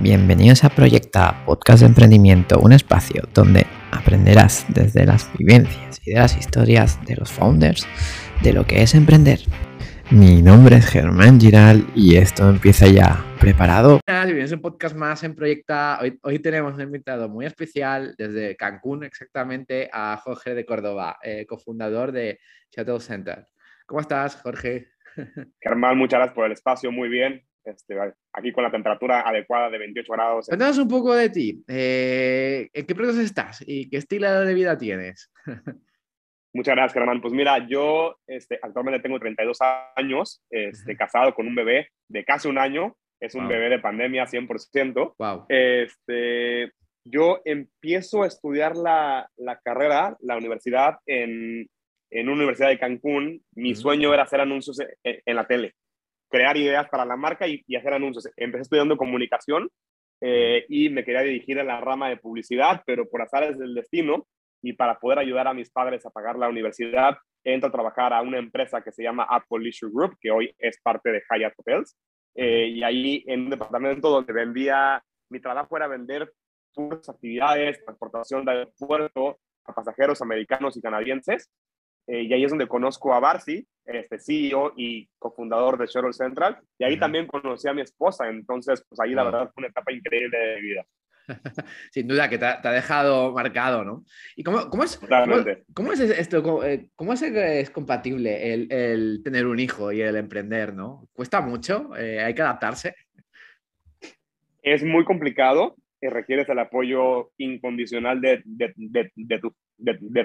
Bienvenidos a Proyecta, podcast de emprendimiento, un espacio donde aprenderás desde las vivencias y de las historias de los founders de lo que es emprender. Mi nombre es Germán Giral y esto empieza ya. ¿Preparado? Bienvenidos a un podcast más en Proyecta. Hoy, hoy, tenemos un invitado muy especial desde Cancún, exactamente, a Jorge de Córdoba, eh, cofundador de Shuttle Center. ¿Cómo estás, Jorge? Germán, muchas gracias por el espacio, muy bien. Este, aquí con la temperatura adecuada de 28 grados. Cuéntanos un poco de ti. Eh, ¿En qué proceso estás y qué estilo de vida tienes? Muchas gracias, Germán. Pues mira, yo este, actualmente tengo 32 años, este, casado con un bebé de casi un año. Es un bebé de pandemia 100%. Wow. Este, yo empiezo a estudiar la, la carrera, la universidad, en, en, una universidad de Cancún. Mi sueño era hacer anuncios en, en, la tele, crear ideas para la marca y, y hacer anuncios. Empecé estudiando comunicación eh, y me quería dirigir a la rama de publicidad, pero por azares del destino y para poder ayudar a mis padres a pagar la universidad, entro a trabajar a una empresa que se llama Apple Leisure Group, que hoy es parte de Hyatt Hotels. Eh, y ahí en un departamento donde vendía, mi trabajo era vender sus actividades, transportación de aeropuerto a pasajeros americanos y canadienses. Eh, y ahí es donde conozco a Barcy, este CEO y cofundador de Shuttle Central. Y ahí también conocí a mi esposa. Entonces, pues ahí la verdad fue una etapa increíble de vida. Sin duda que te ha, te ha, dejado marcado, ¿no? ¿Y cómo, cómo es, cómo, cómo, es esto? Cómo, cómo es, es, compatible el, el, tener un hijo y el emprender, ¿no? ¿Cuesta mucho? Eh, ¿Hay que adaptarse? Es muy complicado. Eh, requieres el apoyo incondicional de, de, de, de tu,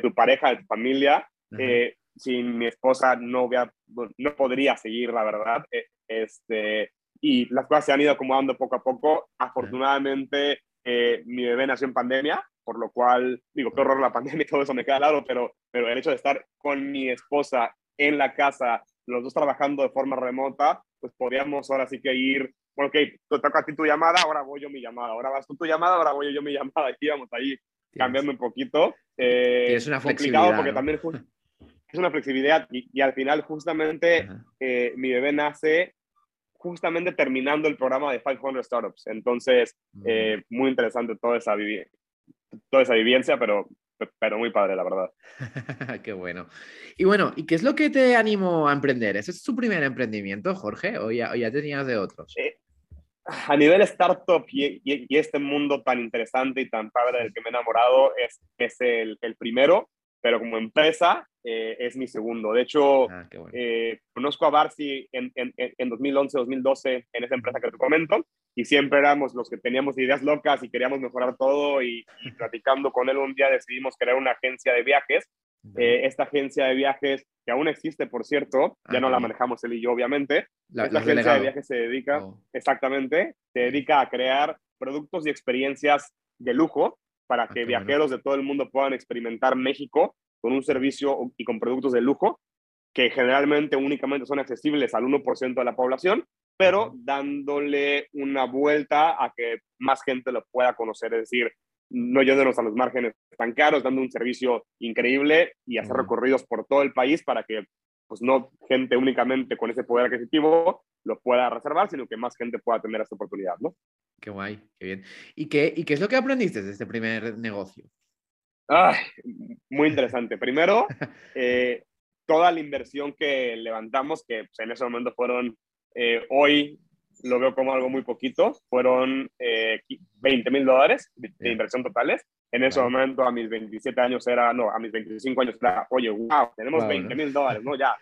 tu, pareja, de tu familia. Eh, sin mi esposa no, voy a, no podría seguir, la verdad. Eh, este, y las cosas se han ido acomodando poco a poco. Afortunadamente, eh, mi bebé nació en pandemia, por lo cual, digo, qué horror la pandemia y todo eso me queda claro, pero, pero el hecho de estar con mi esposa en la casa, los dos trabajando de forma remota, pues podríamos ahora sí que ir, bueno, ok, te toca a ti tu llamada, ahora voy yo mi llamada, ahora vas tú tu llamada, ahora voy yo mi llamada, y íbamos ahí cambiando un poquito. Eh, es una flexibilidad. Porque ¿no? también es una flexibilidad y, y al final justamente eh, mi bebé nace justamente terminando el programa de 500 Startups. Entonces, eh, muy interesante toda esa, toda esa vivencia, pero, pero muy padre, la verdad. qué bueno. Y bueno, ¿y qué es lo que te animó a emprender? ¿Ese es tu primer emprendimiento, Jorge? ¿O ya, o ya tenías de otros? Eh, a nivel startup y, y, y, este mundo tan interesante y tan padre del que me he enamorado es, es el, el primero, pero como empresa eh, es mi segundo. De hecho, ah, bueno. eh, conozco a Barcy en, en, en 2011, 2012 en esa empresa que te comento y siempre éramos los que teníamos ideas locas y queríamos mejorar todo y, y platicando con él un día decidimos crear una agencia de viajes. Eh, esta agencia de viajes, que aún existe, por cierto, ya ah, no la manejamos él y yo, obviamente. La, Esta agencia delegado. de viajes se dedica, oh. exactamente, se dedica a crear productos y experiencias de lujo para que ah, viajeros bueno. de todo el mundo puedan experimentar México con un servicio y con productos de lujo que generalmente únicamente son accesibles al 1% de la población, pero dándole una vuelta a que más gente lo pueda conocer, es decir, no yéndonos a los márgenes tan caros, dando un servicio increíble y hacer recorridos por todo el país para que pues no gente únicamente con ese poder adquisitivo lo pueda reservar, sino que más gente pueda tener esta oportunidad, ¿no? Qué guay, qué bien. ¿Y qué, y qué es lo que aprendiste de este primer negocio? Ay, muy interesante. Primero, eh, toda la inversión que levantamos, que pues, en ese momento fueron, eh, hoy lo veo como algo muy poquito, fueron eh, 20 mil dólares de, de, inversión totales. En ese momento, a mis 27 años era, no, a mis 25 años era, oye, wow, tenemos wow, 20 mil dólares, ¿no? Ya,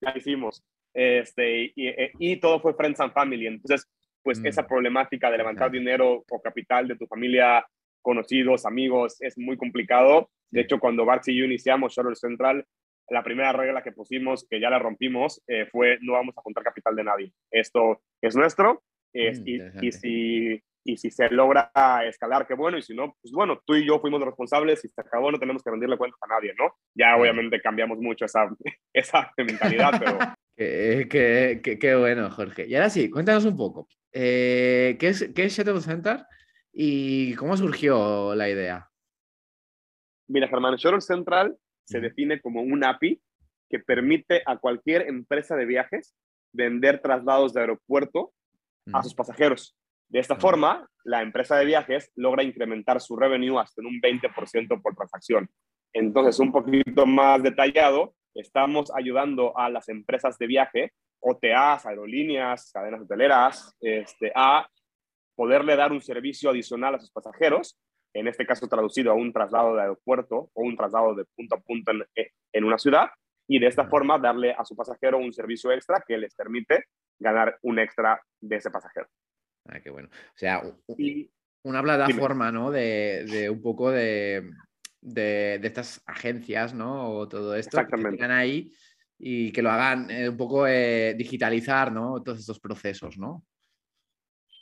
ya hicimos. Este, y, eh, y, todo fue Friends and Family. Entonces, pues mm. esa problemática de levantar dinero o capital de tu familia conocidos, amigos, es muy complicado. De hecho, cuando Bart y yo iniciamos Shuttle Central, la primera regla que pusimos, que ya la rompimos, eh, fue no vamos a juntar capital de nadie. Esto es nuestro es, mm, y, y, si, y si se logra escalar, qué bueno, y si no, pues bueno, tú y yo fuimos responsables y se acabó, no tenemos que rendirle cuentas a nadie, ¿no? Ya obviamente cambiamos mucho esa, esa mentalidad, pero... qué, qué, qué, qué, bueno, Jorge. Y ahora sí, cuéntanos un poco. Eh, ¿qué, es, ¿Qué es Shuttle Center? ¿Y cómo surgió la idea? Mira, Germán, Shuttle Central se define como un API que permite a cualquier empresa de viajes vender traslados de aeropuerto a sus pasajeros. De esta forma, la empresa de viajes logra incrementar su revenue hasta en un 20% por transacción. Entonces, un poquito más detallado, estamos ayudando a las empresas de viaje, OTAs, aerolíneas, cadenas hoteleras, este, a poderle dar un servicio adicional a sus pasajeros, en este caso traducido a un traslado de aeropuerto o un traslado de punto a punto en, una ciudad, y de esta forma darle a su pasajero un servicio extra que les permite ganar un extra de ese pasajero. Ah, qué bueno. O sea, una plataforma, ¿no? De, un poco de, estas agencias, ¿no? O todo esto Exactamente. que ahí y que lo hagan eh, un poco eh, digitalizar, ¿no? Todos estos procesos, ¿no?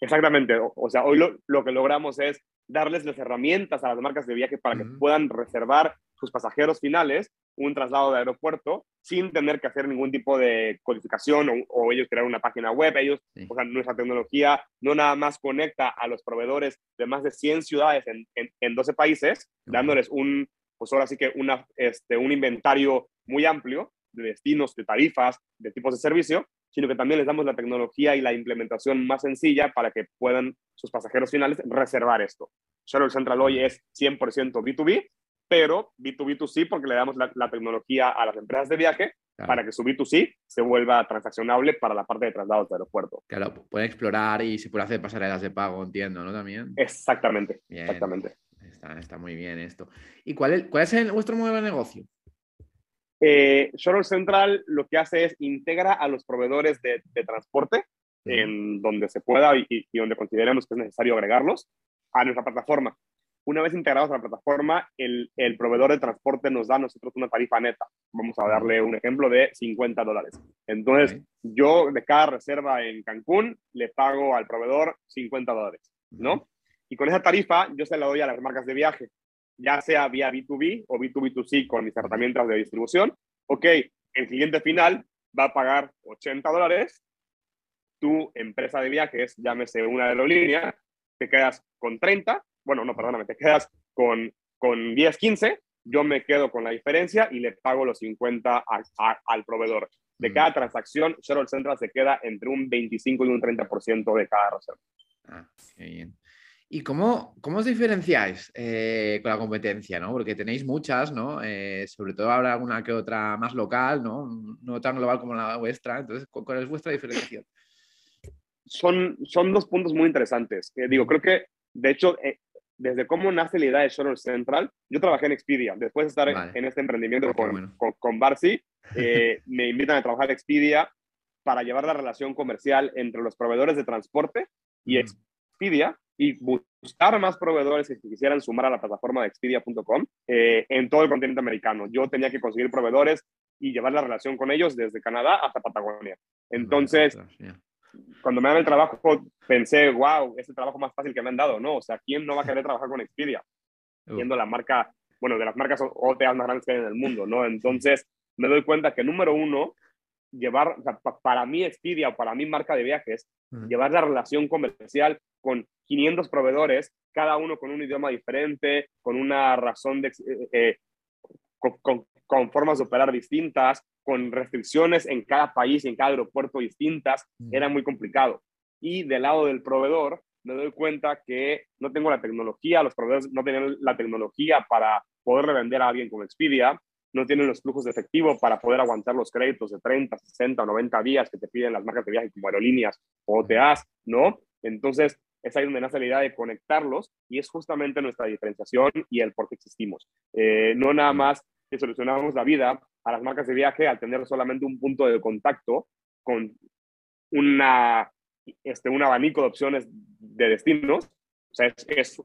Exactamente. O, sea, hoy lo, que logramos es darles las herramientas a las marcas de viaje para que puedan reservar sus pasajeros finales un traslado de aeropuerto sin tener que hacer ningún tipo de codificación o, ellos crear una página web. Ellos, o sea, nuestra tecnología no nada más conecta a los proveedores de más de 100 ciudades en, en, 12 países, dándoles un, pues ahora sí que una, este, un inventario muy amplio de destinos, de tarifas, de tipos de servicio, sino que también les damos la tecnología y la implementación más sencilla para que puedan sus pasajeros finales reservar esto. Shuttle Central hoy es 100% B2B, pero B2B2C porque le damos la, tecnología a las empresas de viaje para que su B2C se vuelva transaccionable para la parte de traslados de aeropuerto. Claro, pueden explorar y se puede hacer pasarelas de pago, entiendo, ¿no? También. Exactamente, exactamente. Está, muy bien esto. ¿Y cuál es, cuál es vuestro modelo de negocio? Eh, Shuttle Central lo que hace es integra a los proveedores de, transporte en donde se pueda y, y, donde consideremos que es necesario agregarlos a nuestra plataforma. Una vez integrados a la plataforma, el, el, proveedor de transporte nos da a nosotros una tarifa neta. Vamos a darle un ejemplo de 50 dólares. Entonces, yo de cada reserva en Cancún le pago al proveedor 50 dólares, ¿no? Y con esa tarifa yo se la doy a las marcas de viaje, ya sea vía B2B o B2B2C con mis herramientas de distribución. Ok, el cliente final va a pagar 80 dólares. Tu empresa de viajes, llámese una aerolínea, te quedas con 30 bueno, no, perdóname, te quedas con, con 10, 15, yo me quedo con la diferencia y le pago los 50 al proveedor. De mm. cada transacción, Shuttle Central se queda entre un 25 y un 30% de cada reserva. Ah, qué bien. ¿Y cómo, cómo os diferenciáis eh, con la competencia? ¿no? Porque tenéis muchas, ¿no? Eh, sobre todo habrá alguna que otra más local, ¿no? No tan global como la vuestra. Entonces, ¿cuál es vuestra diferenciación? Son, son dos puntos muy interesantes. Eh, digo, creo que, de hecho, desde cómo nace la idea de Shuttle Central, yo trabajé en Expedia. Después de estar en este emprendimiento con, con, Barcy, eh, me invitan a trabajar en Expedia para llevar la relación comercial entre los proveedores de transporte y Expedia y buscar más proveedores que quisieran sumar a la plataforma de expedia.com eh, en todo el continente americano. Yo tenía que conseguir proveedores y llevar la relación con ellos desde Canadá hasta Patagonia. Entonces, cuando me dan el trabajo, pensé, wow, es el trabajo más fácil que me han dado, ¿no? O sea, ¿quién no va a querer trabajar con Expedia? Siendo la marca, bueno, de las marcas OTA más grandes que hay en el mundo, ¿no? Entonces, me doy cuenta que, número uno, llevar, o sea, para mí Expedia o para mí marca de viajes, llevar la relación comercial con 500 proveedores, cada uno con un idioma diferente, con una razón de, eh, eh, con, con, formas de operar distintas, con restricciones en cada país y en cada aeropuerto distintas, era muy complicado. Y del lado del proveedor, me doy cuenta que no tengo la tecnología, los proveedores no tienen la tecnología para poder revender a alguien con Expedia, no tienen los flujos de efectivo para poder aguantar los créditos de 30, 60 o 90 días que te piden las marcas de viaje como aerolíneas o OTAs, ¿no? Entonces, es ahí donde nace la idea de conectarlos y es justamente nuestra diferenciación y el por qué existimos. Eh, no nada más que solucionamos la vida a las marcas de viaje al tener solamente un punto de contacto con una, este, un abanico de opciones de destinos. O sea, es,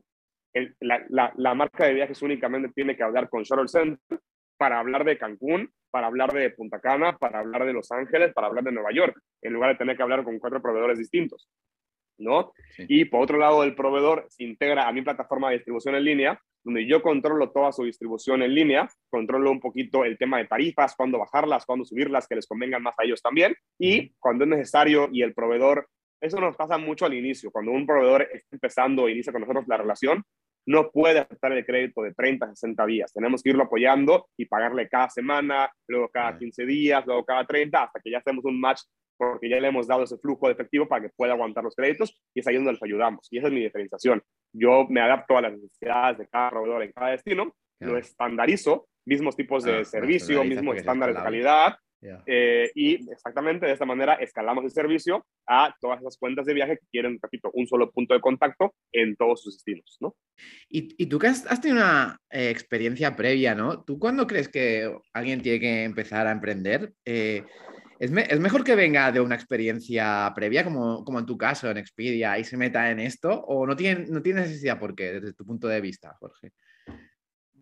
la, la, la, marca de viajes únicamente tiene que hablar con Shuttle Center para hablar de Cancún, para hablar de Punta Cana, para hablar de Los Ángeles, para hablar de Nueva York, en lugar de tener que hablar con cuatro proveedores distintos. ¿no? Y por otro lado, el proveedor se integra a mi plataforma de distribución en línea donde yo controlo toda su distribución en línea, controlo un poquito el tema de tarifas, cuándo bajarlas, cuándo subirlas, que les convengan más a ellos también, y cuando es necesario y el proveedor, eso nos pasa mucho al inicio, cuando un proveedor está empezando e inicia con nosotros la relación, no puede aceptar el crédito de 30, 60 días. Tenemos que irlo apoyando y pagarle cada semana, luego cada 15 días, luego cada 30, hasta que ya hacemos un match porque ya le hemos dado ese flujo de efectivo para que pueda aguantar los créditos y es ahí donde les ayudamos. Y esa es mi diferenciación. Yo me adapto a las necesidades de cada proveedor en cada destino, lo estandarizo, mismos tipos de ah, servicio, mismos estándares de calidad, eh, y exactamente de esta manera escalamos el servicio a todas esas cuentas de viaje que quieren, repito, un solo punto de contacto en todos sus destinos, ¿no? Y, y tú que has, tenido una eh, experiencia previa, ¿no? ¿Tú cuándo crees que alguien tiene que empezar a emprender? Eh, ¿es, ¿es, mejor que venga de una experiencia previa, como, como en tu caso, en Expedia, y se meta en esto? ¿O no tiene, no tiene necesidad por qué, desde tu punto de vista, Jorge?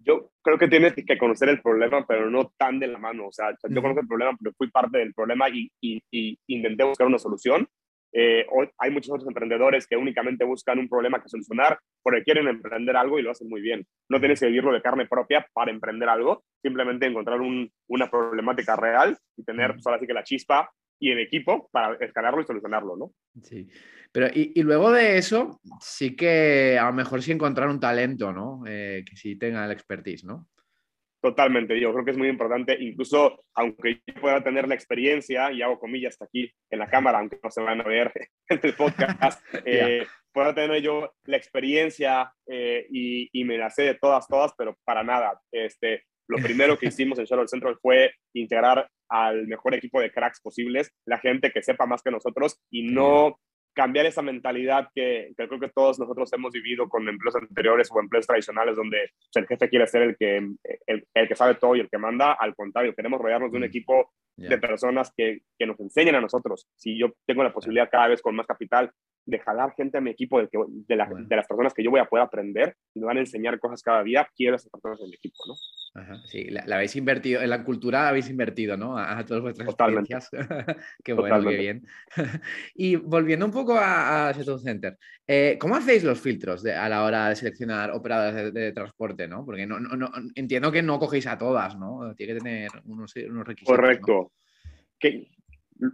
yo creo que tienes que conocer el problema, pero no tan de la mano. O sea, yo conozco el problema, pero fui parte del problema y, y, intenté buscar una solución. Eh, hay muchos otros emprendedores que únicamente buscan un problema que solucionar porque quieren emprender algo y lo hacen muy bien. No tienes que vivirlo de carne propia para emprender algo, simplemente encontrar un, una problemática real y tener, pues ahora sí que la chispa y el equipo para escalarlo y solucionarlo, ¿no? Sí. Pero y, luego de eso, sí que a lo mejor sí encontrar un talento, ¿no? Eh, que sí tenga el expertise, ¿no? Totalmente, yo creo que es muy importante, incluso aunque yo pueda tener la experiencia, y hago comillas aquí en la cámara, aunque no se van a ver en el podcast, eh, pueda tener yo la experiencia eh, y, y, me la sé de todas, todas, pero para nada. Este, lo primero que hicimos en Shadow Central fue integrar al mejor equipo de cracks posibles, la gente que sepa más que nosotros y no cambiar esa mentalidad que, creo que todos nosotros hemos vivido con empleos anteriores o empleos tradicionales donde el jefe quiere ser el que, el, que sabe todo y el que manda. Al contrario, queremos rodearnos de un mm. equipo de personas que, que, nos enseñen a nosotros. Si yo tengo la posibilidad cada vez con más capital de jalar gente a mi equipo, de, que, de, la, de, las personas que yo voy a poder aprender y me van a enseñar cosas cada día, quiero esas personas en mi equipo, ¿no? Sí, la, habéis invertido, en la cultura habéis invertido, ¿no? A, todas vuestras experiencias. qué bueno, qué bien. y volviendo un poco a, a Center, eh, ¿cómo hacéis los filtros a la hora de seleccionar operadoras de, transporte, no? Porque no, no, entiendo que no cogéis a todas, ¿no? Tiene que tener unos, unos requisitos. Correcto. Que,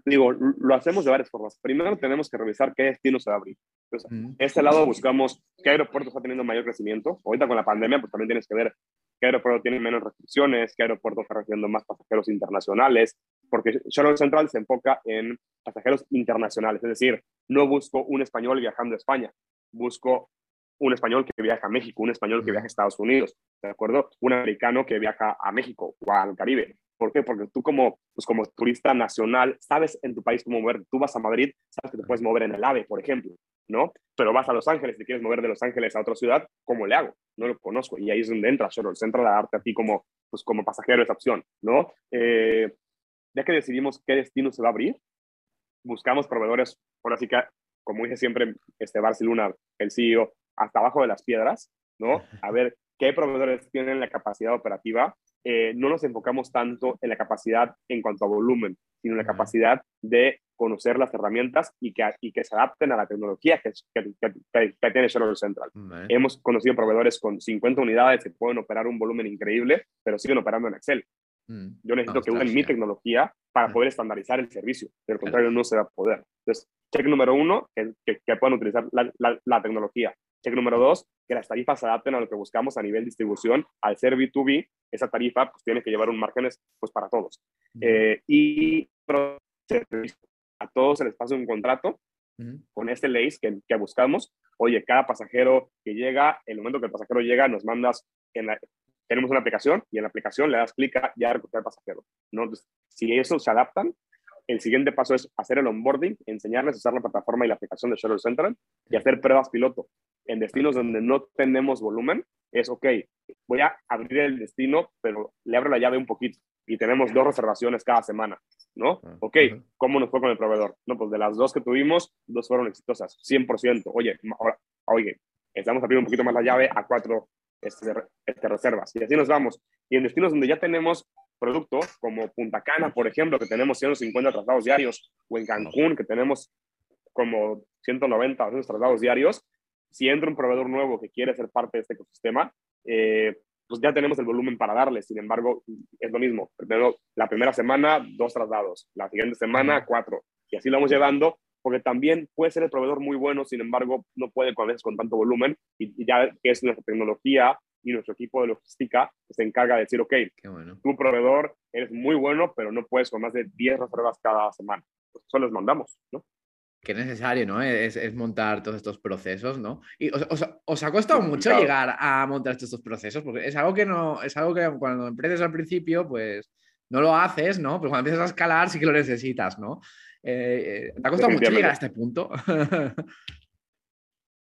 digo, lo hacemos de varias formas. Primero tenemos que revisar qué destino se va a abrir. Entonces, este lado buscamos qué aeropuerto está teniendo mayor crecimiento. Ahorita con la pandemia, pues también tienes que ver qué aeropuerto tiene menos restricciones, qué aeropuerto está recibiendo más pasajeros internacionales, porque Charlotte Central se enfoca en pasajeros internacionales, es decir, no busco un español viajando a España, busco un español que viaja a México, un español que viaja a Estados Unidos, ¿de acuerdo? Un americano que viaja a México o al Caribe. ¿Por qué? Porque tú como, pues como turista nacional sabes en tu país cómo mover. Tú vas a Madrid, sabes que te puedes mover en el AVE, por ejemplo, ¿no? Pero vas a Los Ángeles, te quieres mover de Los Ángeles a otra ciudad, ¿cómo le hago? No lo conozco. Y ahí es donde entra Shuttle Central a darte a ti como, pues como pasajero esa opción, ¿no? Eh, ya que decidimos qué destino se va a abrir, buscamos proveedores, por así que, como dije siempre, este Barcelona, el CEO, hasta abajo de las piedras, ¿no? A ver qué proveedores tienen la capacidad operativa eh, no nos enfocamos tanto en la capacidad en cuanto a volumen, sino en la capacidad de conocer las herramientas y que, y que se adapten a la tecnología que, que, tiene Shuttle Central. Hemos conocido proveedores con 50 unidades que pueden operar un volumen increíble, pero siguen operando en Excel. Mm. Yo necesito que usen mi tecnología para poder estandarizar el servicio. De lo contrario, no se va a poder. Entonces, check número uno, que, que, puedan utilizar la, la, tecnología. Check número dos, que las tarifas se adapten a lo que buscamos a nivel distribución. Al ser B2B, esa tarifa pues, tiene que llevar un márgenes pues, para todos. Eh, y a todos se les pasa un contrato con este ley que, que, buscamos. Oye, cada pasajero que llega, el momento que el pasajero llega, nos mandas, en la, tenemos una aplicación y en la aplicación le das clic a ya recoger pasajero. ¿no? Entonces, si eso se adaptan, el siguiente paso es hacer el onboarding, enseñarles a usar la plataforma y la aplicación de Shuttle Central y hacer pruebas piloto. En destinos donde no tenemos volumen, es ok, voy a abrir el destino, pero le abro la llave un poquito y tenemos dos reservaciones cada semana, ¿no? Ah, ok, ¿cómo nos fue con el proveedor? No, pues de las dos que tuvimos, dos fueron exitosas, 100%. Oye, ahora, oye, estamos abriendo un poquito más la llave a cuatro este, este, reservas. Y así nos vamos. Y en destinos donde ya tenemos productos, como Punta Cana, por ejemplo, que tenemos 150 traslados diarios, o en Cancún, que tenemos como 190 o 200 traslados diarios, si entra un proveedor nuevo que quiere ser parte de este ecosistema, eh, pues ya tenemos el volumen para darle. Sin embargo, es lo mismo. Primero, la primera semana, dos traslados. La siguiente semana, cuatro. Y así lo vamos llevando, porque también puede ser el proveedor muy bueno, sin embargo, no puede con, veces con tanto volumen. Y, ya que es nuestra tecnología y nuestro equipo de logística que se encarga de decir, ok, tu proveedor eres muy bueno, pero no puedes con más de 10 reservas cada semana. pues, solo les mandamos, ¿no? Qué necesario, ¿no? Es, es, montar todos estos procesos, ¿no? ¿Y os, os, ha costado mucho llegar a montar estos procesos? Porque es algo que no, es algo que cuando emprendes al principio, pues no lo haces, ¿no? Pero cuando empiezas a escalar sí que lo necesitas, ¿no? Eh, ¿Te ha costado mucho llegar a este punto?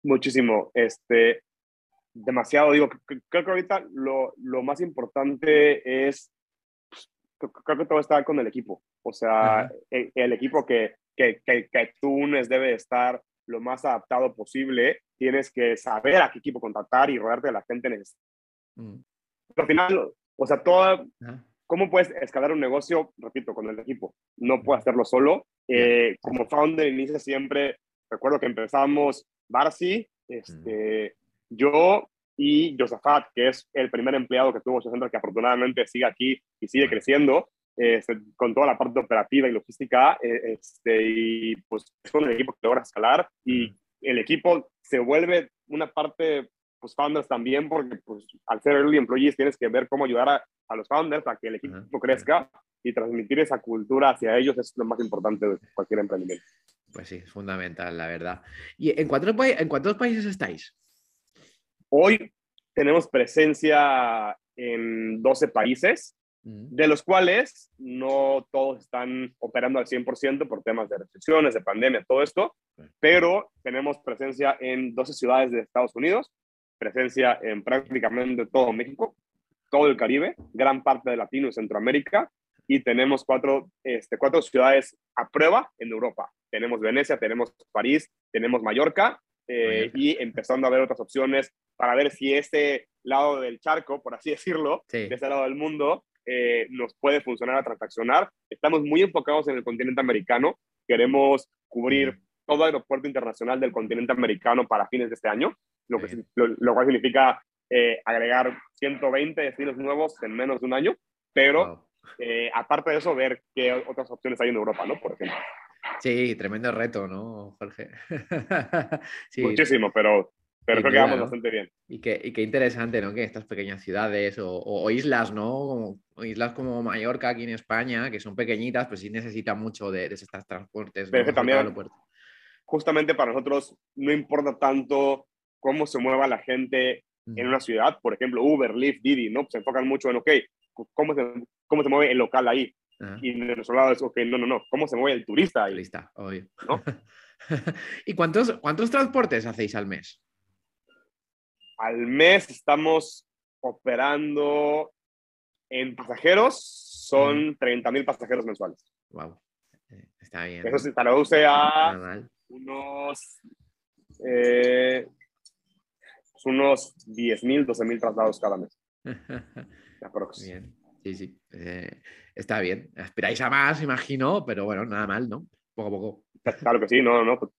Muchísimo. Este, demasiado, digo, creo que ahorita lo, lo más importante es, pues, creo que todo está con el equipo. O sea, el, el, equipo que, que, que, que debe estar lo más adaptado posible. Tienes que saber a qué equipo contactar y rodearte de la gente necesaria. Mm. Al final, o sea, toda, ¿cómo puedes escalar un negocio? Repito, con el equipo. No puedes hacerlo solo. Eh, como founder, inicia siempre, recuerdo que empezamos Barsi, este, yo y Josafat, que es el primer empleado que tuvo Centro, que afortunadamente sigue aquí y sigue creciendo, este, con toda la parte operativa y logística, eh, este, y pues con el equipo que logra escalar y el equipo se vuelve una parte, pues founders también, porque pues al ser early employees tienes que ver cómo ayudar a, a los founders a que el equipo crezca y transmitir esa cultura hacia ellos es lo más importante de cualquier emprendimiento. Pues sí, es fundamental, la verdad. ¿Y en cuántos, en cuántos países estáis? Hoy tenemos presencia en 12 países. De los cuales no todos están operando al 100% por temas de restricciones, de pandemia, todo esto, pero tenemos presencia en 12 ciudades de Estados Unidos, presencia en prácticamente todo México, todo el Caribe, gran parte de Latino y Centroamérica, y tenemos cuatro, este, cuatro ciudades a prueba en Europa. Tenemos Venecia, tenemos París, tenemos Mallorca eh, y empezando a ver otras opciones para ver si este lado del charco, por así decirlo, de ese lado del mundo, eh, nos puede funcionar a transaccionar. Estamos muy enfocados en el continente americano. Queremos cubrir todo aeropuerto internacional del continente americano para fines de este año, lo, que, lo, cual significa eh, agregar 120 destinos nuevos en menos de un año, pero eh, aparte de eso, ver qué otras opciones hay en Europa, ¿no? Por ejemplo. Sí, tremendo reto, ¿no, Jorge? Muchísimo, pero, pero creo que vamos bastante bien. Y qué, y qué interesante, ¿no? Que estas pequeñas ciudades o, islas, ¿no? Como, islas como Mallorca aquí en España, que son pequeñitas, pues sí necesitan mucho de, estos transportes. Pero también, justamente para nosotros no importa tanto cómo se mueva la gente en una ciudad, por ejemplo, Uber, Lyft, Didi, ¿no? Se enfocan mucho en, ok, ¿cómo se, cómo se mueve el local ahí? Y de nuestro lado es, ok, no, no, no, ¿cómo se mueve el turista ahí? Turista, obvio. ¿Y cuántos, cuántos transportes hacéis al mes? Al mes estamos operando en pasajeros, son 30 mil pasajeros mensuales. Wow, eh, está bien. Eso se traduce a unos eh, unos 10 mil, 12 mil traslados cada mes. Bien, sí, sí. Eh, está bien. Aspiráis a más, imagino, pero bueno, nada mal, ¿no? Poco a poco. Claro que sí, no, no. Pues,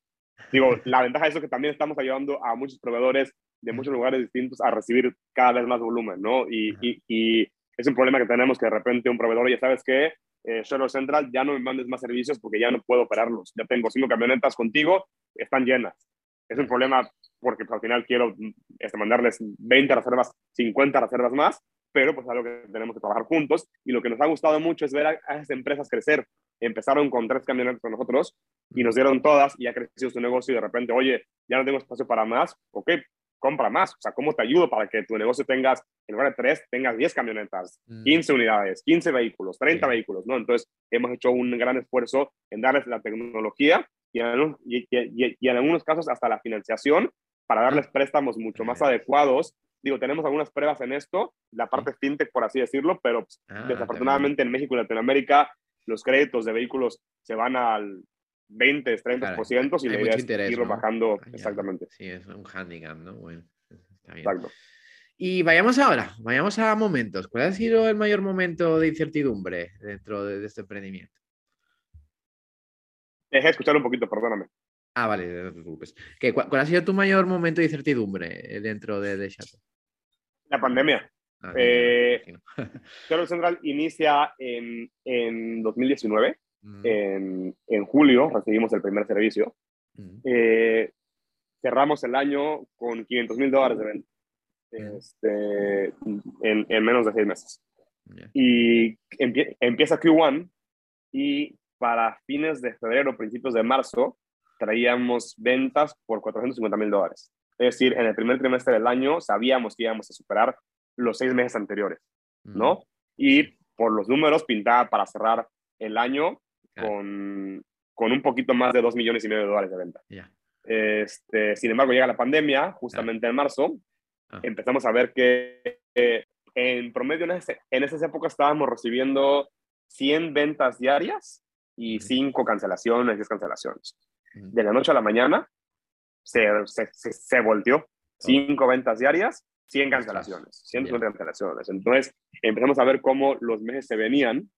digo, la ventaja de eso es que también estamos ayudando a muchos proveedores de muchos lugares distintos a recibir cada vez más volumen, ¿no? Y, y, y es un problema que tenemos que de repente un proveedor, ya sabes que eh, Central, ya no me mandes más servicios porque ya no puedo operarlos. Ya tengo cinco camionetas contigo, están llenas. Es un problema porque pues, al final quiero este, mandarles 20 reservas, 50 reservas más, pero pues algo que tenemos que trabajar juntos. Y lo que nos ha gustado mucho es ver a, esas empresas crecer. Empezaron con tres camionetas con nosotros y nos dieron todas y ha crecido su negocio y de repente, oye, ya no tengo espacio para más, ok, compra más. O sea, ¿cómo te ayudo para que tu negocio tengas, en lugar de tres, tengas 10 camionetas, 15 mm. unidades, 15 vehículos, 30 vehículos, ¿no? Entonces, hemos hecho un gran esfuerzo en darles la tecnología y en, y, y, y en algunos casos hasta la financiación para darles préstamos mucho más adecuados. Digo, tenemos algunas pruebas en esto, la parte fintech, por así decirlo, pero pues, ah, desafortunadamente en México y Latinoamérica los créditos de vehículos se van al 20, 30% y la idea es irlo bajando. Ah, exactamente. Sí, es un handicap, ¿no? Bueno, está bien. Exacto. Y vayamos ahora, vayamos a momentos. ¿Cuál ha sido el mayor momento de incertidumbre dentro de, este emprendimiento? Deje de escuchar un poquito, perdóname. Ah, vale, no te preocupes. ¿Cuál, ha sido tu mayor momento de incertidumbre eh, dentro de, de La pandemia. Ah, eh, Central inicia en, en 2019. Mm. en, en, julio recibimos el primer servicio. Mm. Eh, cerramos el año con 500 mil dólares de venta mm. este, en, en, menos de seis meses. Y empieza Q1 y para fines de febrero, principios de marzo, traíamos ventas por 450 mil dólares. Es decir, en el primer trimestre del año sabíamos que íbamos a superar los seis meses anteriores, ¿no? Y por los números pintaba para cerrar el año con, con, un poquito más de 2 millones y medio de dólares de venta. Este, sin embargo, llega la pandemia, justamente en marzo, ah. empezamos a ver que en promedio en, en esas épocas estábamos recibiendo 100 ventas diarias y 5 cancelaciones, 10 cancelaciones. De la noche a la mañana se, se, se, volteó. 5 ventas diarias, 100 cancelaciones, 150 cancelaciones. Entonces empezamos a ver cómo los meses se venían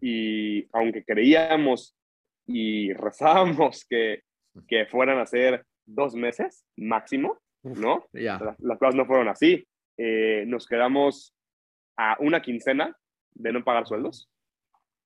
y aunque creíamos y rezábamos que, que fueran a ser dos meses máximo, ¿no? Las, las, cosas no fueron así. Eh, nos quedamos a una quincena de no pagar sueldos.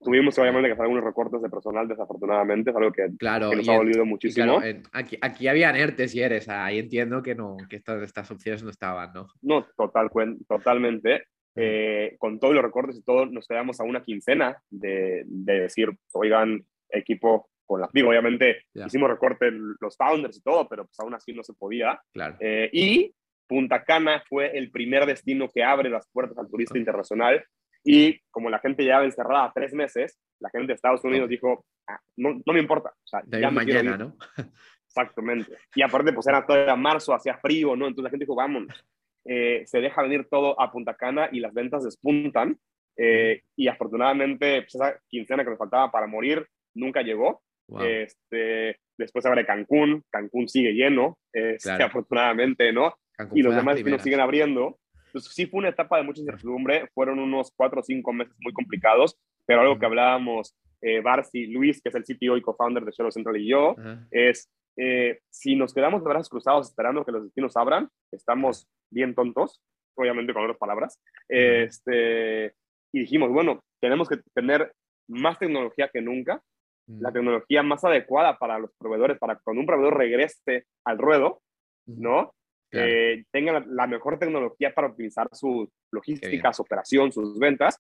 Tuvimos obviamente que hacer algunos recortes de personal, desafortunadamente, es algo que, claro, nos ha dolido muchísimo. aquí, aquí habían ERTES y eres, ahí entiendo que no, que estas, estas opciones no estaban, ¿no? No, total, totalmente. Eh, con todos los recortes y todo, nos quedamos a una quincena de, de decir, oigan, equipo con la Digo, obviamente hicimos recortes los founders y todo, pero pues aún así no se podía. Claro. Eh, y Punta Cana fue el primer destino que abre las puertas al turista internacional y como la gente llevaba encerrada tres meses, la gente de Estados Unidos dijo, ah, no, no, me importa. O sea, ya mañana, ¿no? Exactamente. Y aparte, pues era todo era marzo, hacía frío, ¿no? Entonces la gente dijo, vámonos. Eh, se deja venir todo a Punta Cana y las ventas despuntan. Eh, y afortunadamente, pues esa quincena que nos faltaba para morir nunca llegó. Este, después abre Cancún, Cancún sigue lleno, este, afortunadamente, ¿no? y los demás destinos siguen abriendo. Entonces, sí fue una etapa de mucha incertidumbre, fueron unos cuatro o cinco meses muy complicados, pero algo que hablábamos eh, Barcy, Luis, que es el CTO y co-founder de Shell Central y yo, es eh, si nos quedamos de brazos cruzados esperando que los destinos abran, estamos bien tontos, obviamente con otras palabras, este, y dijimos, bueno, tenemos que tener más tecnología que nunca, la tecnología más adecuada para los proveedores, para cuando un proveedor regrese al ruedo, ¿no? que tengan la, mejor tecnología para optimizar su logística, su operación, sus ventas.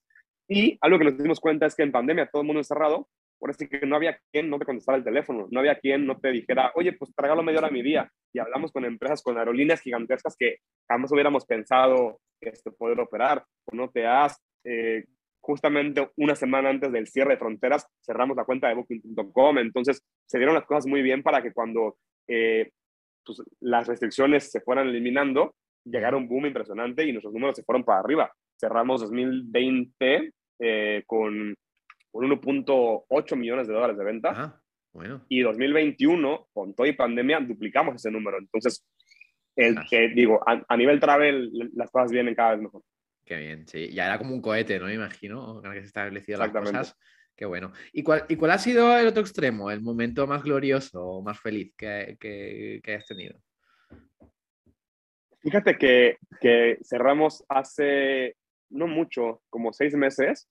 Y algo que nos dimos cuenta es que en pandemia todo el mundo encerrado, por eso que no había quien no te contestara el teléfono, no había quien no te dijera, oye, pues trágalo media hora a mi día. Y hablamos con empresas, con aerolíneas gigantescas que jamás hubiéramos pensado este, poder operar. Con OTAs, eh, justamente una semana antes del cierre de fronteras, cerramos la cuenta de Booking.com. Entonces, se dieron las cosas muy bien para que cuando eh, pues, las restricciones se fueran eliminando, llegaron un boom impresionante y nuestros números se fueron para arriba. Cerramos 2020 eh, con, con 1.8 millones de dólares de venta. bueno. Y 2021, con toda y pandemia, duplicamos ese número. Entonces, el que digo, a, nivel travel, las cosas vienen cada vez mejor. Qué bien, sí. Ya era como un cohete, ¿no? Me imagino, que se establecido las cosas. Qué bueno. ¿Y cuál, ¿Y cuál ha sido el otro extremo, el momento más glorioso o más feliz que, que, hayas tenido? Fíjate que, que, cerramos hace no mucho, como seis meses,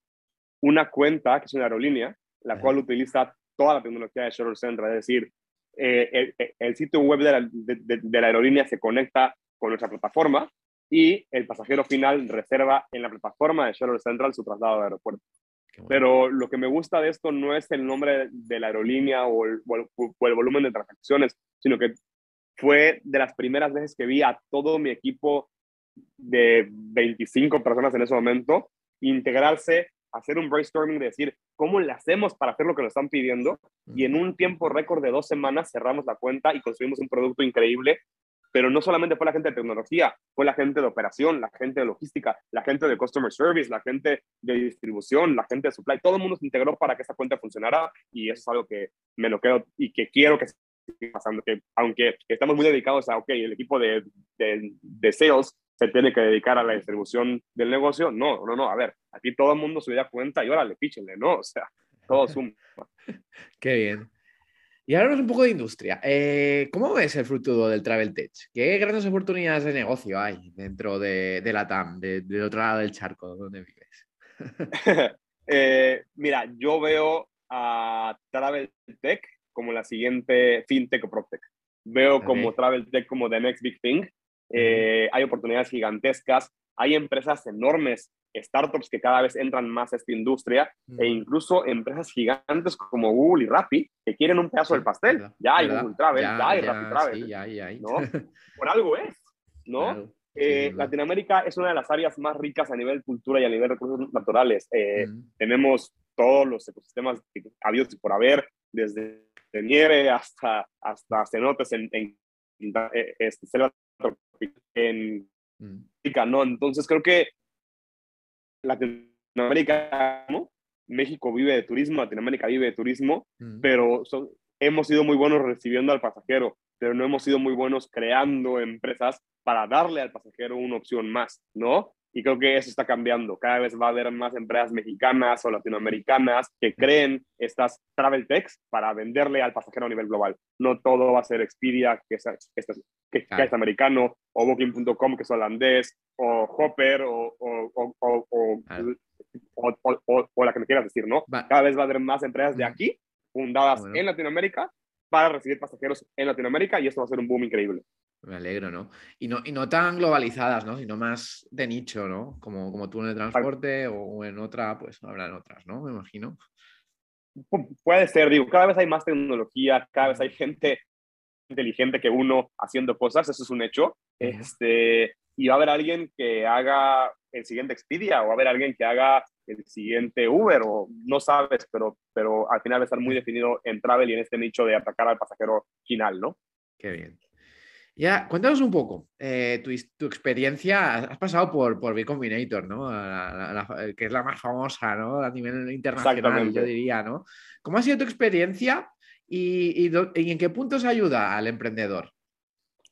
una cuenta que es una aerolínea, la cual utiliza toda la tecnología de Shuttle Central, es decir, eh, el, el, sitio web de la, de, de la aerolínea se conecta con nuestra plataforma y el pasajero final reserva en la plataforma de Shuttle Central su traslado de aeropuerto. Pero lo que me gusta de esto no es el nombre de la aerolínea o el, volumen de transacciones, sino que fue de las primeras veces que vi a todo mi equipo de 25 personas en ese momento integrarse, hacer un brainstorming de decir cómo le hacemos para hacer lo que nos están pidiendo y en un tiempo récord de dos semanas cerramos la cuenta y construimos un producto increíble pero no solamente fue la gente de tecnología, fue la gente de operación, la gente de logística, la gente de customer service, la gente de distribución, la gente de supply, todo el mundo se integró para que esa cuenta funcionara y eso es algo que me lo quedo y que quiero que siga pasando, que aunque estamos muy dedicados a, ok, el equipo de, de, sales se tiene que dedicar a la distribución del negocio, no, no, no, a ver, aquí todo el mundo se da cuenta y órale, píchenle, ¿no? O sea, todo suma. Qué bien. Y ahora un poco de industria. Eh, ¿Cómo ves el futuro del Travel Tech? ¿Qué grandes oportunidades de negocio hay dentro de, la TAM, del otro lado del charco donde vives? Eh, mira, yo veo a Travel Tech como la siguiente FinTech o PropTech. Veo como Travel Tech como the next big thing. Eh, hay oportunidades gigantescas, hay empresas enormes startups que cada vez entran más a esta industria e incluso empresas gigantes como Google y Rappi que quieren un pedazo del pastel. ya hay Google Travel, ya, hay Rappi Travel. ¿no? Por algo es, ¿no? Eh, Latinoamérica es una de las áreas más ricas a nivel cultura y a nivel recursos naturales. Eh, tenemos todos los ecosistemas habidos por haber, desde nieve hasta, hasta cenotes en, en, eh, este, en, ¿no? Entonces creo que Latinoamérica, ¿no? México vive de turismo, Latinoamérica vive de turismo, pero hemos sido muy buenos recibiendo al pasajero, pero no hemos sido muy buenos creando empresas para darle al pasajero una opción más, ¿no? Y creo que eso está cambiando. Cada vez va a haber más empresas mexicanas o latinoamericanas que creen estas travel techs para venderle al pasajero a nivel global. No todo va a ser Expedia, que es, que, es americano, o Booking.com, que es holandés, o Hopper, o, o, o, la que me quieras decir, ¿no? Cada vez va a haber más empresas de aquí, fundadas en Latinoamérica, para recibir pasajeros en Latinoamérica, y esto va a ser un boom increíble. Me alegro, ¿no? Y no, y no tan globalizadas, ¿no? Sino más de nicho, ¿no? Como, como tú en el transporte o en otra, pues habrán otras, ¿no? Me imagino. Puede ser, digo, cada vez hay más tecnología, cada vez hay gente inteligente que uno haciendo cosas, eso es un hecho. Este, y va a haber alguien que haga el siguiente Expedia o va a haber alguien que haga el siguiente Uber o no sabes, pero, pero al final va a estar muy definido en travel y en este nicho de atacar al pasajero final, ¿no? Qué bien. Ya, cuéntanos un poco eh, tu, experiencia. Has pasado por, por B Combinator, ¿no? que es la más famosa, ¿no? A nivel internacional, yo diría, ¿no? ¿Cómo ha sido tu experiencia y, en qué puntos ayuda al emprendedor?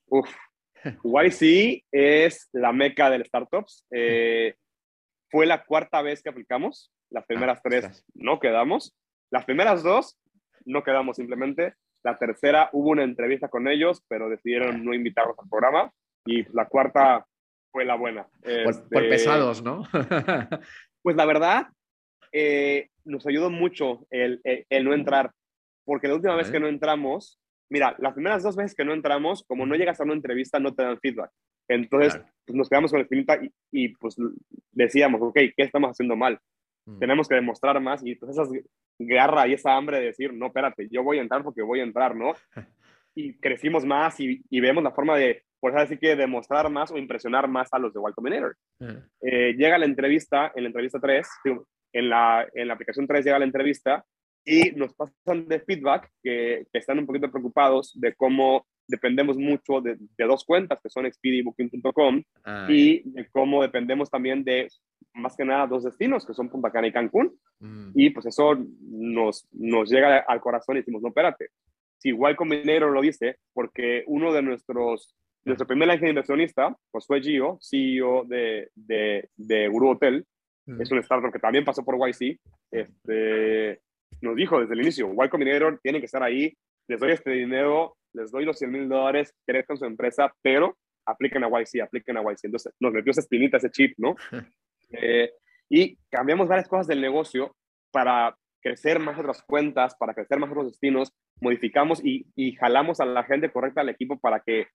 Uf, YC es la meca del startups. Eh, fue la cuarta vez que aplicamos. Las primeras ah, tres no quedamos. Las primeras dos no quedamos simplemente. La tercera hubo una entrevista con ellos, pero decidieron no invitarlos al programa. Y la cuarta fue la buena. Por, este, pesados, ¿no? pues la verdad, eh, nos ayudó mucho el, no entrar, porque la última vez que no entramos, mira, las primeras dos veces que no entramos, como no llegas a una entrevista, no te dan feedback. Entonces, pues, nos quedamos con la espinita y, y, pues decíamos, ok, ¿qué estamos haciendo mal? Mm. Tenemos que demostrar más y pues esas garra y esa hambre de decir, no, espérate, yo voy a entrar porque voy a entrar, ¿no? Y crecimos más y, y vemos la forma de, por así que, demostrar más o impresionar más a los de Wild Combinator. Eh, llega la entrevista, en la entrevista 3, en la, en la aplicación 3 llega la entrevista y nos pasan de feedback que, que están un poquito preocupados de cómo dependemos mucho de, de dos cuentas, que son Expedia y Booking.com, ah, y de cómo dependemos también de, más que nada, dos destinos, que son Punta Cana y Cancún. Mm. Y pues eso nos, nos llega al corazón y decimos, no, espérate, si igual Combinator lo dice, porque uno de nuestros, nuestro primer ángel inversionista, pues fue Gio, CEO de, de, de Guru Hotel, mm. es un startup que también pasó por YC, este, nos dijo desde el inicio, Y Combinator tiene que estar ahí, les doy este dinero, les doy los 100 mil dólares, crezcan su empresa, pero apliquen a YC, apliquen a YC. Entonces nos metió esa espinita, ese chip, ¿no? Eh, y cambiamos varias cosas del negocio para crecer más otras cuentas, para crecer más otros destinos, modificamos y, y, jalamos a la gente correcta al equipo para que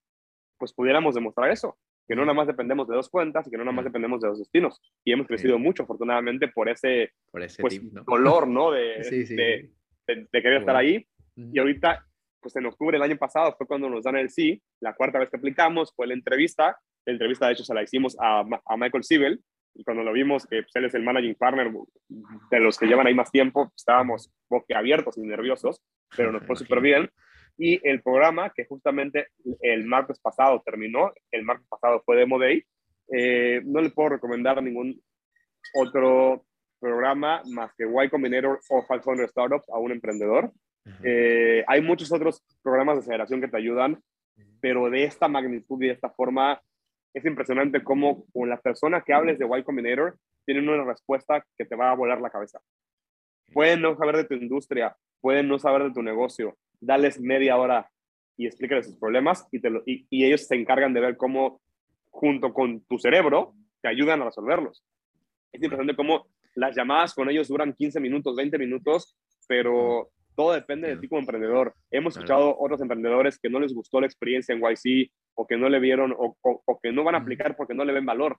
pues pudiéramos demostrar eso, que no nada más dependemos de dos cuentas y que no nada más dependemos de dos destinos. Y hemos crecido mucho, afortunadamente, por ese, por ese pues, color, ¿no? De, de, de, querer estar ahí. Y ahorita pues en octubre del año pasado fue cuando nos dan el sí, la cuarta vez que aplicamos fue la entrevista, la entrevista de hecho se la hicimos a, a Michael Siebel, y cuando lo vimos que pues, él es el managing partner de los que llevan ahí más tiempo, estábamos boquiabiertos y nerviosos, pero nos fue súper bien. Y el programa, que justamente el martes pasado terminó, el martes pasado fue Demo Day, eh, no le puedo recomendar ningún otro programa más que Y Combinator o 500 Startups a un emprendedor. Eh, hay muchos otros programas de aceleración que te ayudan, pero de esta magnitud y de esta forma es impresionante cómo con la persona que hables de Y Combinator tienen una respuesta que te va a volar la cabeza. Pueden no saber de tu industria, pueden no saber de tu negocio, dales media hora y explícales sus problemas y, te y, y ellos se encargan de ver cómo, junto con tu cerebro, te ayudan a resolverlos. Es impresionante cómo las llamadas con ellos duran 15 minutos, 20 minutos, pero todo depende de ti como emprendedor. Hemos escuchado otros emprendedores que no les gustó la experiencia en YC o que no le vieron o, que no van a aplicar porque no le ven valor.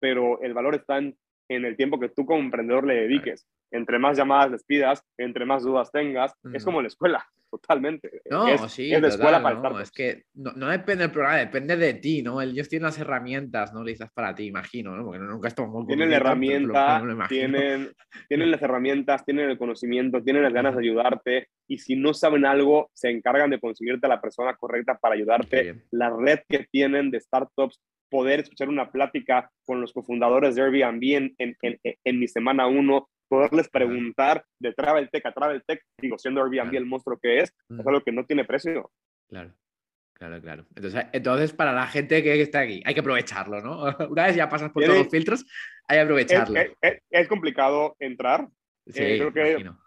Pero el valor está en en el tiempo que tú como emprendedor le dediques. Entre más llamadas despidas, entre más dudas tengas, es como la escuela, totalmente. No, es, sí, es la escuela para no, Es que no, no, depende del programa, depende de ti, ¿no? Ellos tienen las herramientas, ¿no? Listas para ti, imagino, ¿no? Porque nunca estamos Tienen la herramienta, tienen, tienen las herramientas, tienen el conocimiento, tienen las ganas de ayudarte y si no saben algo, se encargan de conseguirte a la persona correcta para ayudarte. La red que tienen de startups poder escuchar una plática con los cofundadores de Airbnb en, en, en, en mi semana uno, poderles preguntar de Travel Tech a Travel Tech, digo, siendo Airbnb el monstruo que es, es algo que no tiene precio. Claro. Claro, claro. Entonces, entonces, para la gente que está aquí, hay que aprovecharlo, ¿no? Una vez ya pasas por todos los filtros, hay que aprovecharlo. Es, es, es complicado entrar. Sí, eh, creo que imagino.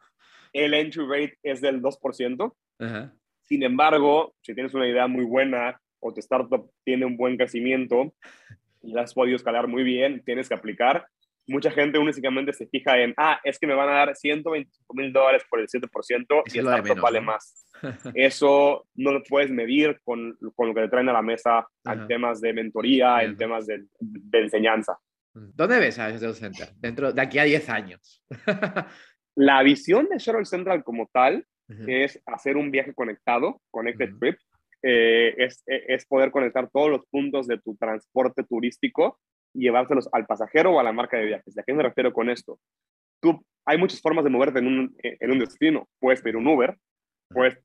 el entry rate es del 2%. Ajá. Sin embargo, si tienes una idea muy buena o tu startup tiene un buen crecimiento y la has podido escalar muy bien, tienes que aplicar. Mucha gente únicamente se fija en, ah, es que me van a dar 125 mil dólares por el 7% y el startup menos, vale ¿no? más. Eso no lo puedes medir con, con, lo que te traen a la mesa Ajá. en temas de mentoría, Bien. en temas de, de, enseñanza. ¿Dónde ves a Shuttle Central? Dentro de aquí a 10 años. la visión de Shuttle Central como tal es hacer un viaje conectado, Connected. Trip, eh, es, es, poder conectar todos los puntos de tu transporte turístico y llevárselos al pasajero o a la marca de viajes. ¿De qué me refiero con esto? Tú, hay muchas formas de moverte en un, en un destino. Puedes pedir un Uber, puedes,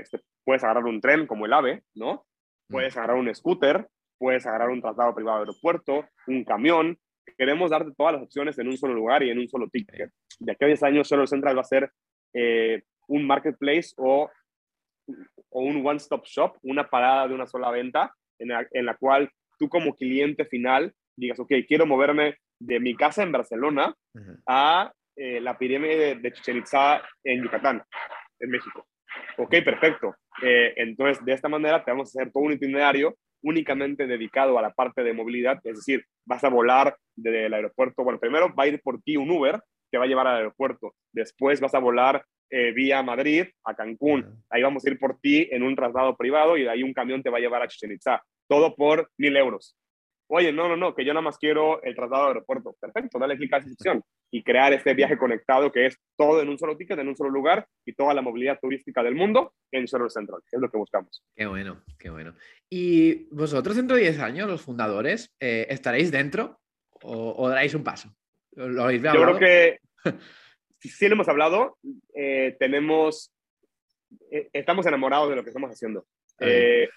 este, puedes agarrar un tren como el AVE, ¿no? Puedes agarrar un scooter, puedes agarrar un traslado privado de aeropuerto, un camión. Queremos darte todas las opciones en un solo lugar y en un solo ticket. De aquí a 10 años, Shuttle Central va a ser eh, un marketplace o o un one-stop shop, una parada de una sola venta, en la, en la, cual tú como cliente final digas, ok, quiero moverme de mi casa en Barcelona uh -huh. a eh, la pirámide de, de, Chichen Itza en Yucatán, en México. Ok, perfecto. Eh, entonces, de esta manera te vamos a hacer todo un itinerario únicamente dedicado a la parte de movilidad, es decir, vas a volar del aeropuerto, bueno, primero va a ir por ti un Uber, te va a llevar al aeropuerto, después vas a volar eh, vía Madrid a Cancún. Ahí vamos a ir por ti en un traslado privado y de ahí un camión te va a llevar a Chichen Itza. Todo por mil euros. Oye, no, no, no, que yo nada más quiero el traslado al aeropuerto. Perfecto, dale clic a esa sección y crear este viaje conectado que es todo en un solo ticket, en un solo lugar y toda la movilidad turística del mundo en Shuttle Central, es lo que buscamos. Qué bueno, qué bueno. ¿Y vosotros dentro de 10 años, los fundadores, eh, estaréis dentro o, o, daréis un paso? ¿Lo habéis yo creo que sí lo hemos hablado, eh, tenemos, eh, estamos enamorados de lo que estamos haciendo. Eh,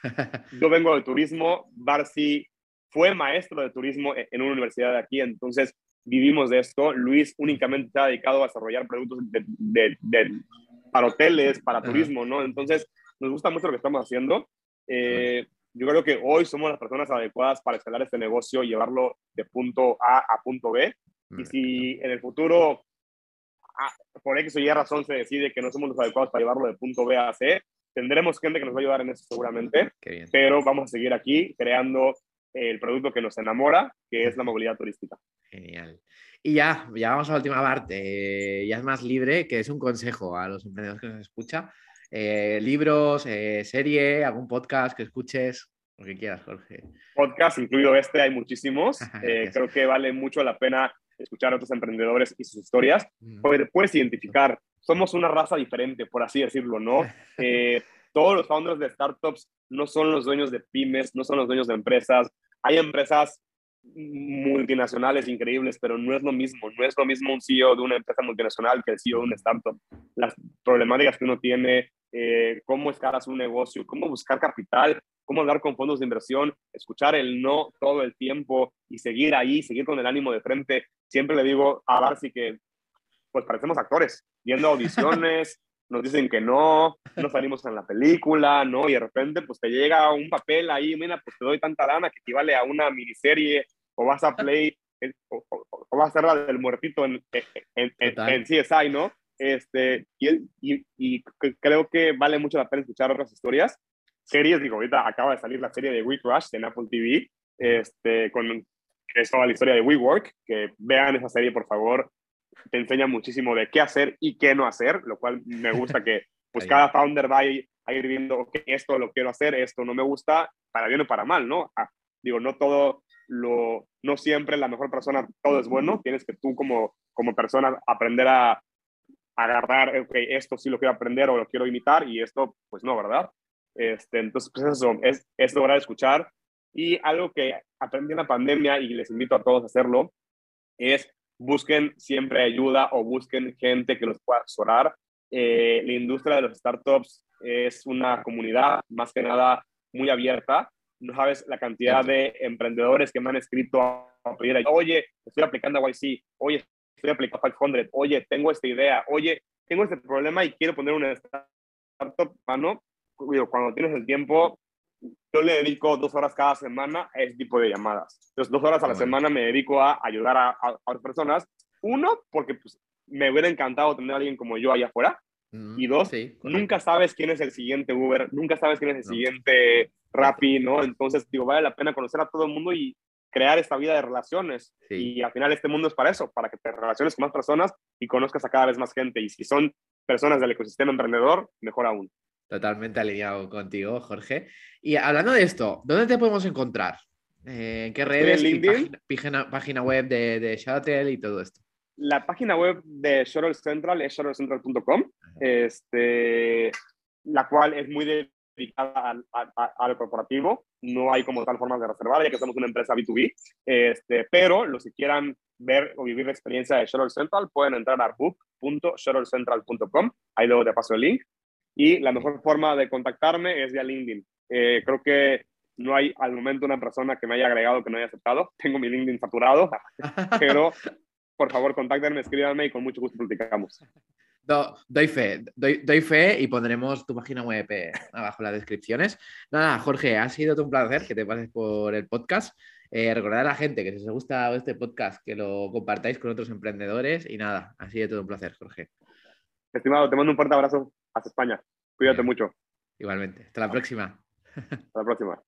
yo vengo de turismo, Barcy fue maestro de turismo en una universidad de aquí, entonces vivimos de esto. Luis únicamente está dedicado a desarrollar productos de, de, de, para hoteles, para turismo, ¿no? Entonces, nos gusta mucho lo que estamos haciendo. Eh, yo creo que hoy somos las personas adecuadas para escalar este negocio y llevarlo de punto A a punto B. Y si en el futuro Ah, por X o Y razón se decide que no somos los adecuados para llevarlo de punto B a C, tendremos gente que nos va a ayudar en eso seguramente, pero vamos a seguir aquí creando el producto que nos enamora, que es la movilidad turística. Genial. Y ya, ya vamos a la última parte, ya es más libre, que es un consejo a los emprendedores que nos escuchan. Eh, libros, eh, serie, algún podcast que escuches, lo que quieras, Jorge. Podcast, incluido este, hay muchísimos. eh, creo que vale mucho la pena escuchar a otros emprendedores y sus historias, puedes, puedes identificar, somos una raza diferente, por así decirlo, ¿no? Eh, todos los founders de startups no son los dueños de pymes, no son los dueños de empresas. Hay empresas multinacionales increíbles, pero no es lo mismo. No es lo mismo un CEO de una empresa multinacional que el CEO de una startup. Las problemáticas que uno tiene, eh, cómo escalar un negocio, cómo buscar capital, cómo hablar con fondos de inversión, escuchar el no todo el tiempo y seguir ahí, seguir con el ánimo de frente. Siempre le digo a Barcy que pues parecemos actores, viendo audiciones, nos dicen que no, no salimos en la película, ¿no? Y de repente pues te llega un papel ahí, mira, pues te doy tanta lana que equivale a una miniserie o vas a play o, o, o vas a hacer la del muertito en, en, en, en CSI, ¿no? Este, y, y, y, creo que vale mucho la pena escuchar otras historias. Series, digo, ahorita acaba de salir la serie de We Rush en Apple TV, este, con que es toda la historia de WeWork, que vean esa serie, por favor, te enseña muchísimo de qué hacer y qué no hacer, lo cual me gusta que pues cada founder va a ir, a ir viendo, ok, esto lo quiero hacer, esto no me gusta, para bien o para mal, ¿no? Ah, digo, no todo, lo, no siempre la mejor persona, todo es bueno, tienes que tú como, como persona aprender a agarrar, ok, esto sí lo quiero aprender o lo quiero imitar y esto, pues no, ¿verdad? Este, entonces, pues eso, es, es lograr escuchar. Y algo que aprendí en la pandemia y les invito a todos a hacerlo, es busquen siempre ayuda o busquen gente que los pueda asesorar. Eh, la industria de los startups es una comunidad más que nada muy abierta. No sabes la cantidad de emprendedores que me han escrito a pedir, oye, estoy aplicando a YC, oye, estoy aplicando a 500, oye, tengo esta idea, oye, tengo este problema y quiero poner una startup, mano. Cuando tienes el tiempo, yo le dedico dos horas cada semana a ese tipo de llamadas. Entonces, dos horas a la semana me dedico a ayudar a, a, otras personas. Uno, porque pues, me hubiera encantado tener a alguien como yo allá afuera. y dos, nunca sabes quién es el siguiente Uber, nunca sabes quién es el siguiente Rappi, ¿no? Entonces, digo, vale la pena conocer a todo el mundo y crear esta vida de relaciones. Y al final este mundo es para eso, para que te relaciones con más personas y conozcas a cada vez más gente. Y si son personas del ecosistema emprendedor, mejor aún. Totalmente alineado contigo, Jorge. Y hablando de esto, ¿dónde te podemos encontrar? Eh, ¿En qué redes? Página, página, web de, de Shuttle y todo esto. La página web de Shuttle Central es shuttlecentral.com, este, la cual es muy dedicada al, corporativo. No hay como tal formas de reservar, ya que somos una empresa B2B. Este, pero los que quieran ver o vivir la experiencia de Shuttle Central pueden entrar a book.shuttlecentral.com. Ahí luego te paso el link. Y la mejor forma de contactarme es vía LinkedIn. Eh, creo que no hay al momento una persona que me haya agregado que no haya aceptado. Tengo mi LinkedIn saturado, pero por favor contáctenme, escríbanme y con mucho gusto platicamos. Doy fe, doy, fe y pondremos tu página web eh, abajo en las descripciones. Nada, Jorge, ha sido un placer que te pases por el podcast. Eh, recordad a la gente que si os gusta este podcast, que lo compartáis con otros emprendedores y nada, ha sido todo un placer, Jorge. Estimado, te mando un fuerte abrazo hasta España. Cuídate mucho. Igualmente. Hasta la próxima. Hasta la próxima.